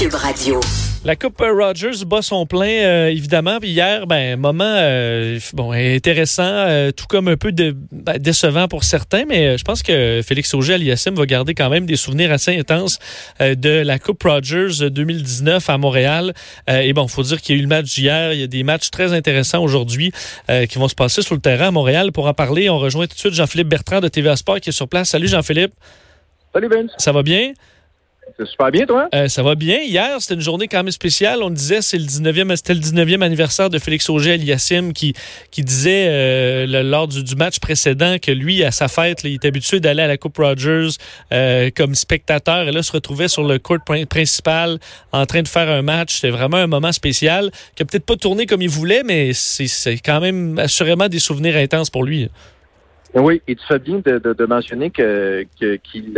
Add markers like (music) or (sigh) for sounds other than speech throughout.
Cube Radio. La Coupe Rogers bat son plein, euh, évidemment. Puis hier, ben, moment euh, bon, intéressant, euh, tout comme un peu de, ben, décevant pour certains, mais je pense que Félix Auger-Aliassime va garder quand même des souvenirs assez intenses de la Coupe Rogers 2019 à Montréal. et bon, faut dire qu'il y a eu le match hier. Il y a des matchs très intéressants aujourd'hui qui vont se passer sur le terrain à Montréal. Pour en parler, on rejoint tout de suite Jean-Philippe Bertrand de TVA Sport qui est sur place. Salut Jean-Philippe. Salut Vince. Ça va bien? C'est super bien, toi? Euh, ça va bien. Hier, c'était une journée quand même spéciale. On disait c'est le 19e, c'était le 19e anniversaire de Félix Auger Aliassim qui, qui disait euh, lors du, match précédent que lui, à sa fête, il est habitué d'aller à la Coupe Rogers euh, comme spectateur et là, se retrouvait sur le court principal en train de faire un match. C'était vraiment un moment spécial qui a peut-être pas tourné comme il voulait, mais c'est quand même assurément des souvenirs intenses pour lui. Oui, et tu fais bien de, mentionner que qu'il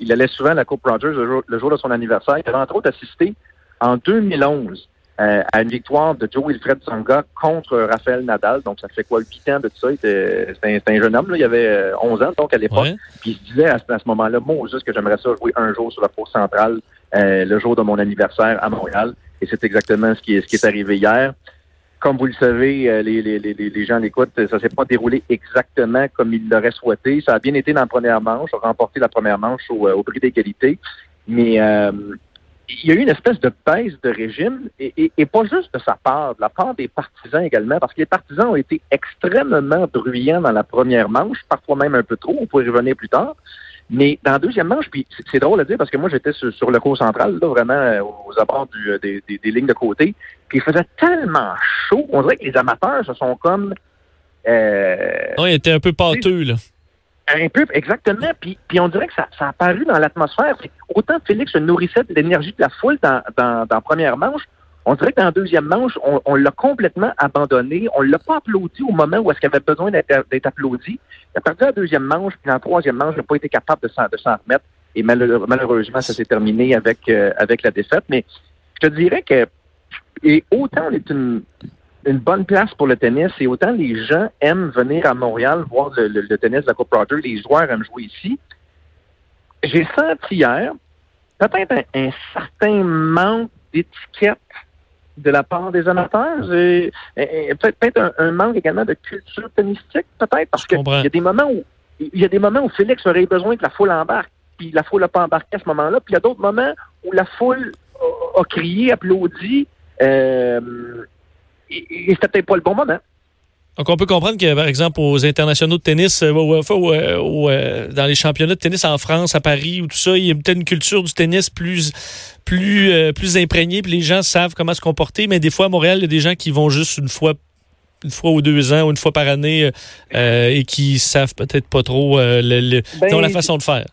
il allait souvent à la Coupe Rogers le jour, de son anniversaire. Il avait entre autres assisté en 2011 euh, à une victoire de Joe Wilfred Songa contre Raphaël Nadal. Donc, ça fait quoi, 8 ans de tout ça? C'était un, jeune homme, là, il avait 11 euh, ans, donc à l'époque. Puis il se disait à, ce moment-là, moi, juste que j'aimerais ça jouer un jour sur la cour centrale euh, le jour de mon anniversaire à Montréal. Et c'est exactement ce qui est, ce qui est arrivé hier comme vous le savez, les, les, les, les gens l'écoutent, ça s'est pas déroulé exactement comme il l'aurait souhaité. Ça a bien été dans la première manche, a remporté la première manche au, au prix d'égalité, mais euh, il y a eu une espèce de baisse de régime, et, et, pas juste de sa part, de la part des partisans également, parce que les partisans ont été extrêmement bruyants dans la première manche, parfois même un peu trop, on pourrait y revenir plus tard. Mais dans la deuxième manche, puis c'est drôle à dire parce que moi j'étais sur, le cours central, là, vraiment euh, aux abords du, des, des, lignes de côté, puis il faisait tellement chaud, on dirait que les amateurs se sont comme... Euh, oui, il était un peu pâteux, là. Un peu, exactement. Puis, puis on dirait que ça, ça a apparu dans l'atmosphère. Autant Félix se nourrissait de l'énergie de la foule dans, dans, dans la première manche, on dirait que dans la deuxième manche, on, l'a complètement abandonné. On l'a pas applaudi au moment où est-ce qu'il avait besoin d'être applaudi. Il a perdu la deuxième manche, puis dans troisième manche, il n'a pas été capable de s'en remettre. Et malheureusement, ça s'est terminé avec, euh, avec la défaite. Mais je te dirais que et autant on est une, une bonne place pour le tennis et autant les gens aiment venir à Montréal voir le, tennis de la Coupe Roger, les joueurs aiment jouer ici. J'ai senti hier peut-être un, certain manque d'étiquette de la part des amateurs. Peut-être un, manque également de culture tennistique, peut-être, parce qu'il y a des moments où il y a des moments où Félix aurait besoin que la foule embarque, puis la foule n'a pas embarqué à ce moment-là, puis il y a d'autres moments où la foule a, crié, applaudi, euh, et, et c'était peut-être pas le bon moment. Donc, on peut comprendre que, par exemple, aux internationaux de tennis, euh, ou, euh, dans les championnats de tennis en France, à Paris, ou tout ça, il y a peut-être une culture du tennis plus, plus, euh, plus imprégnée, puis les gens savent comment se comporter. Mais des fois, à Montréal, il y a des gens qui vont juste une fois une fois ou deux ans ou une fois par année et qui savent peut-être pas trop le, ben, la façon de faire.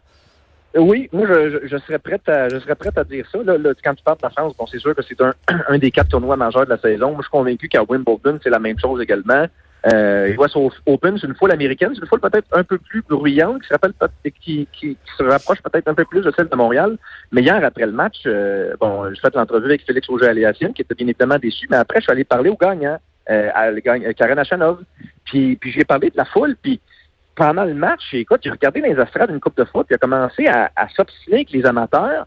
Oui, moi je, serais prête à je serais prête à dire ça. Là, quand tu parles de la France, bon, c'est sûr que c'est un, (clears throat) un des quatre tournois majeurs de la saison. Moi, je suis convaincu qu'à Wimbledon, c'est la même chose également. Euh, US Open, c'est une foule américaine, c'est une foule peut-être un peu plus bruyante, qui se, rappelle, qui, qui, se rapproche peut-être un peu plus de celle de Montréal. Mais hier, après le match, euh, bon, j'ai fait l'entrevue avec Félix Auger-Aliassime, qui était bien évidemment déçu, mais après, je suis allé parler au gagnant, euh, à, à Karen Achanov. Puis, puis j'ai parlé de la foule, puis pendant le match, écoute, j'ai regardé les astrades d'une coupe de foot, puis a commencé à, à s'obstiner avec les amateurs.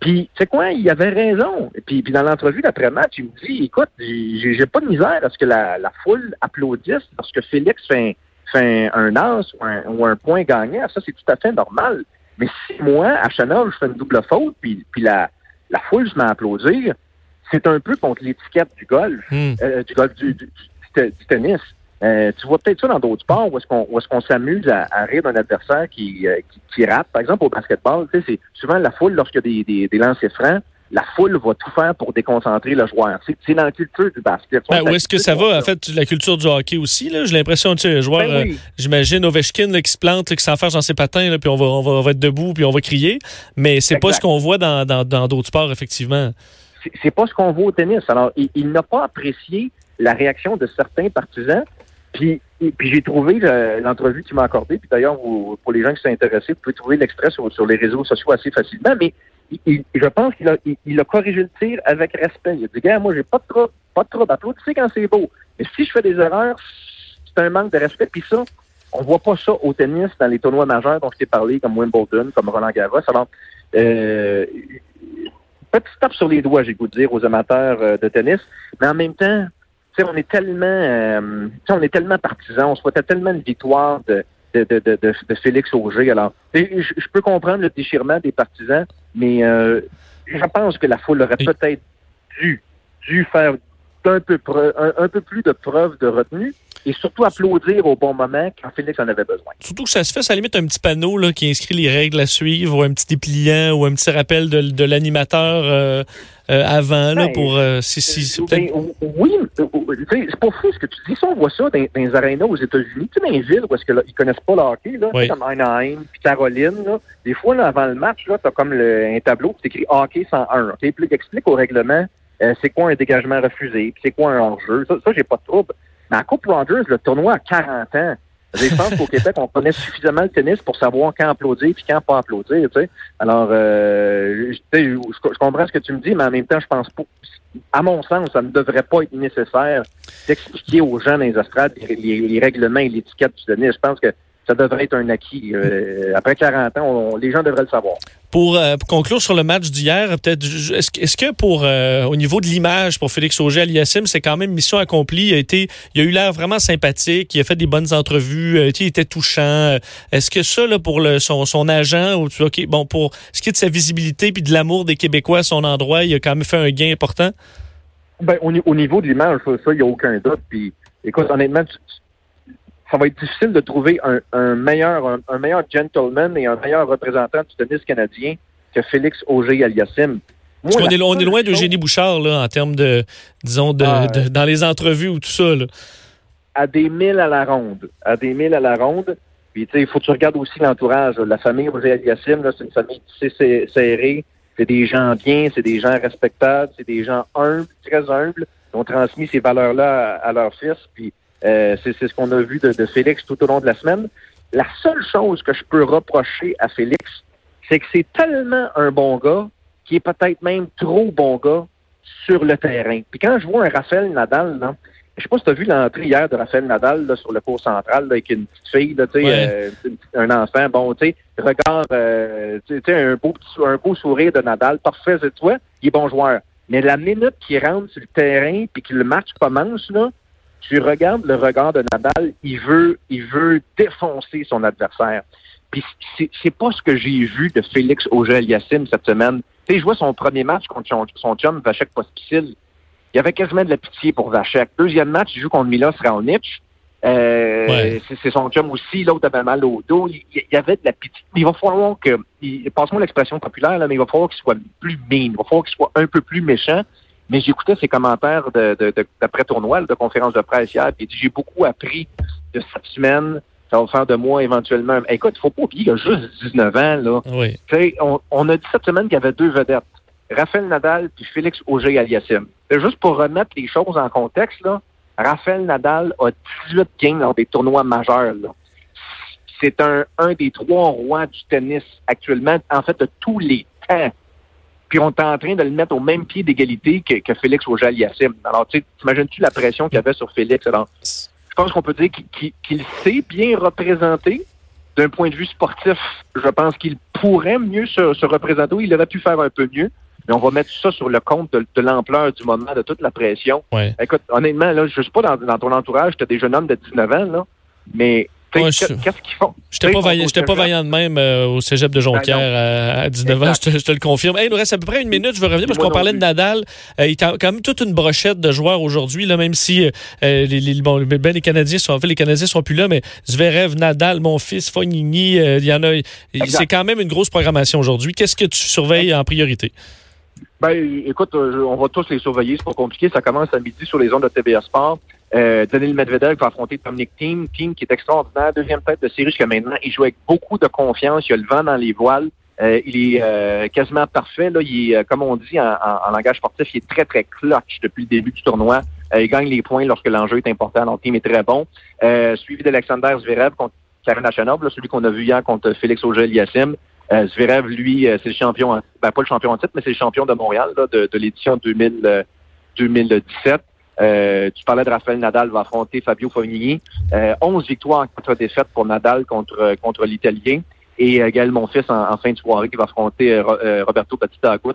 Puis, tu sais quoi, il avait raison. Et puis, puis dans l'entrevue d'après-match, il me dit, écoute, j'ai pas de misère à ce que la, la foule applaudisse lorsque Félix fait, fait un as ou un, ou un point gagnant. Ça, c'est tout à fait normal. Mais si moi, à Chanel, je fais une double faute, puis, puis la, la foule se met à applaudir, c'est un peu contre l'étiquette du golf, hmm. euh, du golf, du, du, du tennis. Euh, tu vois peut-être ça dans d'autres sports où est-ce qu'on est-ce qu'on s'amuse à, à, rire d'un adversaire qui, euh, qui, qui, rate. Par exemple, au basketball, tu sais, c'est souvent la foule, lorsqu'il y a des, des, des lancers francs, la foule va tout faire pour déconcentrer le joueur. C'est dans la culture du basket. Ben, où est-ce que ça va, en fait, la culture du hockey aussi? J'ai l'impression, tu sais, le joueur, ben euh, j'imagine Ovechkin là, qui se plante, là, qui s'enferme dans ses patins, là, puis on va, on, va, on va être debout, puis on va crier. Mais c'est pas ce qu'on voit dans d'autres dans, dans sports, effectivement. C'est pas ce qu'on voit au tennis. Alors, il, il n'a pas apprécié la réaction de certains partisans puis, j'ai trouvé l'entrevue qu'il m'a accordée. Puis d'ailleurs, pour les gens qui sont intéressés, vous pouvez trouver l'extrait sur, les réseaux sociaux assez facilement. Mais je pense qu'il a, corrigé le tir avec respect. Il a dit, gars, moi, j'ai pas de trouble, pas de trouble. Applaudissez quand c'est beau. Mais si je fais des erreurs, c'est un manque de respect. Puis ça, on voit pas ça au tennis dans les tournois majeurs dont je t'ai parlé, comme Wimbledon, comme Roland Garros. Alors, euh, petit tape sur les doigts, j'ai goût de dire, aux amateurs euh, de tennis. Mais en même temps, on est tellement euh, on est tellement partisans, on souhaitait tellement une victoire de, de, de, de, de Félix Auger. Alors, je, je, peux comprendre le déchirement des partisans, mais euh, je pense que la foule aurait peut-être dû, dû faire un peu, un, un peu plus de preuves de retenue et surtout applaudir au bon moment quand Félix en avait besoin. Surtout que ça se fait, ça limite un petit panneau là, qui inscrit les règles à suivre ou un petit dépliant ou un petit rappel de, de l'animateur euh, euh, avant là, ben, pour euh, si, si, ben, oui, c'est pas fou ce que tu dis. Si on voit ça dans, dans les arénas aux États-Unis, tu sais, dans les villes où est-ce que là, ils connaissent pas le hockey, là, oui. comme Anaheim, puis Caroline, là, des fois là, avant le match, là, t'as comme le, un tableau qui écrit hockey 101. Okay? Puis là, explique au règlement c'est quoi un dégagement refusé, puis c'est quoi un hors-jeu. Ça, ça j'ai pas de trouble. Mais à Coupe Rogers, le tournoi a 40 ans. Je pense qu'au Québec, on connaît suffisamment le tennis pour savoir quand applaudir et quand pas applaudir. Tu sais. Alors, euh, je, je, comprends ce que tu me dis, mais en même temps, je pense pas. À mon sens, ça ne devrait pas être nécessaire d'expliquer aux gens dans les estrades les, les règlements et l'étiquette du tennis. Je pense que ça devrait être un acquis. Euh, après 40 ans, les gens devraient le savoir. Pour, euh, conclure sur le match d'hier, peut-être, est-ce, que pour euh, au niveau de l'image pour Félix Auger Aliassim, c'est quand même mission accomplie. Il a été, il a eu l'air vraiment sympathique. Il a fait des bonnes entrevues. il était touchant. Est-ce que ça, là, pour le, son, son agent, ou ok, bon, pour ce qui est de sa visibilité puis de l'amour des Québécois à son endroit, il a quand même fait un gain important? Ben, au, au niveau de l'image, ça, il n'y a aucun doute. Puis, écoute, honnêtement, tu, ça va être difficile de trouver un, meilleur un, meilleur gentleman et un meilleur représentant du tennis canadien que Félix Auger Aliassim. on, est, on est loin d'Eugénie Bouchard là, en termes de, disons, de, ah, dans les entrevues ou tout ça. Là. À des milles à la ronde. À des milles à la ronde. Puis, tu sais, il faut que tu regardes aussi l'entourage. La famille Auger Aliassim, c'est une famille tissée serrée. C'est des gens bien, c'est des gens respectables, c'est des gens humbles, très humbles, qui ont transmis ces valeurs-là à, à leur fils. Puis, euh, c'est ce qu'on a vu de, de, Félix tout au long de la semaine. La seule chose que je peux reprocher à Félix, c'est que c'est tellement un bon gars qui est peut-être même trop bon gars sur le terrain. Puis quand je vois un Raphaël Nadal, là, je sais pas si tu as vu l'entrée hier de Raphaël Nadal là, sur le cours central avec une petite fille, là, euh, un enfant, bon, tu sais, regarde, euh, tu sais, un beau, un beau sourire de Nadal, parfait, c'est toi, il est bon joueur. Mais la minute qu'il rentre sur le terrain puis que le match commence, là, tu regardes le regard de Nadal, il veut, il veut défoncer son adversaire. Puis c'est pas ce que j'ai vu de Félix Auger-Aliassime cette semaine. Tu sais, je vois son premier match contre son, son chum Vachek Pospisil. Il y avait quasiment de la pitié pour Vachek. Deuxième match, il joue contre Milos Raonic. Euh, C'est son chum aussi, l'autre avait mal au dos. Il, y avait de la pitié. Il va falloir que, passe-moi l'expression populaire, là, mais il va falloir qu'il soit plus mean. Il va falloir qu'il soit un peu plus méchant. Mais j'écoutais ses commentaires de, de, d'après-tournoi, de conférence de presse hier, puis j'ai beaucoup appris de cette semaine. Ça va faire de moi éventuellement. Écoute, il faut pas oublier, il a juste 19 ans. Là. Oui. On, on a dit cette semaine qu'il y avait deux vedettes. Raphaël Nadal puis Félix Auger-Aliassime. Juste pour remettre les choses en contexte, là, Raphaël Nadal a 18 games dans des tournois majeurs. Là. C'est un, un des trois rois du tennis actuellement, en fait, de tous les temps puis on est en train de le mettre au même pied d'égalité que, que Félix Auger-Aliassime. Alors, tu t'imagines-tu la pression qu'il y avait sur Félix? Alors, je pense qu'on peut dire qu'il sait bien représenter. D'un point de vue sportif, je pense qu'il pourrait mieux se, représenter. Il aurait pu faire un peu mieux. Mais on va mettre ça sur le compte de, l'ampleur du moment, de toute la pression. Écoute, honnêtement, là, je ne suis pas dans, dans ton entourage, tu as des jeunes hommes de 19 ans, là, mais Qu'est-ce qu'ils font? J'étais pas, vaillant, pas vaillant de même euh, au cégep de Jonquière ben à, 19 ans, je te, le confirme. il nous reste à peu près une minute. Je veux revenir parce qu'on parlait de Nadal. Euh, il y a quand même toute une brochette de joueurs aujourd'hui, même si euh, les, bon, ben, les Canadiens sont en fait, les Canadiens sont plus là, mais Zverev, Nadal, mon fils, Fognini, il y en a. C'est quand même une grosse programmation aujourd'hui. Qu'est-ce que tu surveilles en priorité? Ben, écoute, on va tous les surveiller, c'est pas compliqué. Ça commence à midi sur les ondes de TBS Sport. Euh, Daniel Medvedev va affronter Dominic Team, Team qui est extraordinaire, deuxième tête de série jusqu'à maintenant. Il joue avec beaucoup de confiance, il a le vent dans les voiles. Euh, il est euh, quasiment parfait. Là. Il est, euh, comme on dit en, langage sportif, il est très, très clutch depuis le début du tournoi. il gagne les points lorsque l'enjeu est important. Donc, team est très bon. suivi d'Alexander Zverev contre Karen Achanov, celui qu'on a vu hier contre Félix Auger-Aliassime. Zverev, lui, c'est le champion, ben, pas le champion en titre, mais c'est le champion de Montréal là, de, de l'édition 2017. Euh, tu parlais de Raphaël Nadal va affronter Fabio Fognini. Euh, 11 victoires en quatre défaites pour Nadal contre contre l'Italien. et Gaël Monfils en, en, fin de soirée qui va affronter Roberto Batista Agut,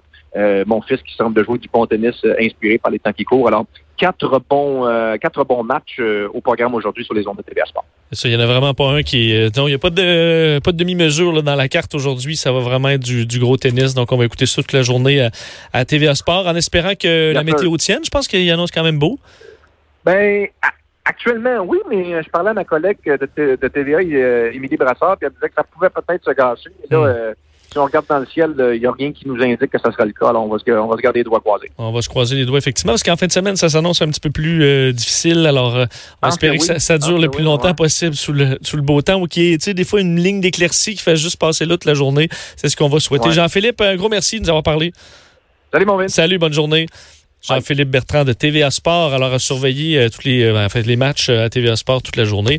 mon fils qui semble jouer du bon tennis inspiré par les temps qui courent. Alors, quatre bons, quatre bons matchs au programme aujourd'hui sur les ondes de TVA Sport. il n'y en a vraiment pas un qui est. Non, il n'y a pas de, pas de demi-mesure dans la carte aujourd'hui. Ça va vraiment être du, du, gros tennis. Donc, on va écouter ça toute la journée à, à TVA Sport en espérant que la météo tienne. Je pense qu'il annonce quand même beau. Ben, actuellement, oui, mais je parlais à ma collègue de, de TVA, Émilie Brassard, puis elle disait que ça pouvait peut-être se gâcher. là, mm. Euh, si on regarde dans le ciel, il n'y a rien qui nous indique que ça sera le cas. Alors, on va, se, on va se garder les doigts croisés. On va se croiser les doigts, effectivement, parce qu'en fin de semaine, ça s'annonce un petit peu plus euh, difficile. Alors, euh, on va espérer que, ça, dure le plus longtemps possible sous le, sous le beau temps ou qu'il y ait, tu sais, des fois, une ligne d'éclaircie qui fait juste passer là toute la journée. C'est ce qu'on va souhaiter. Jean-Philippe, un gros merci de nous avoir parlé. Salut, mon Salut, bonne journée. Jean-Philippe Bertrand de TVA Sport. Alors, à surveiller euh, tous les, euh, en fait, les matchs euh, à TVA Sport toute la journée.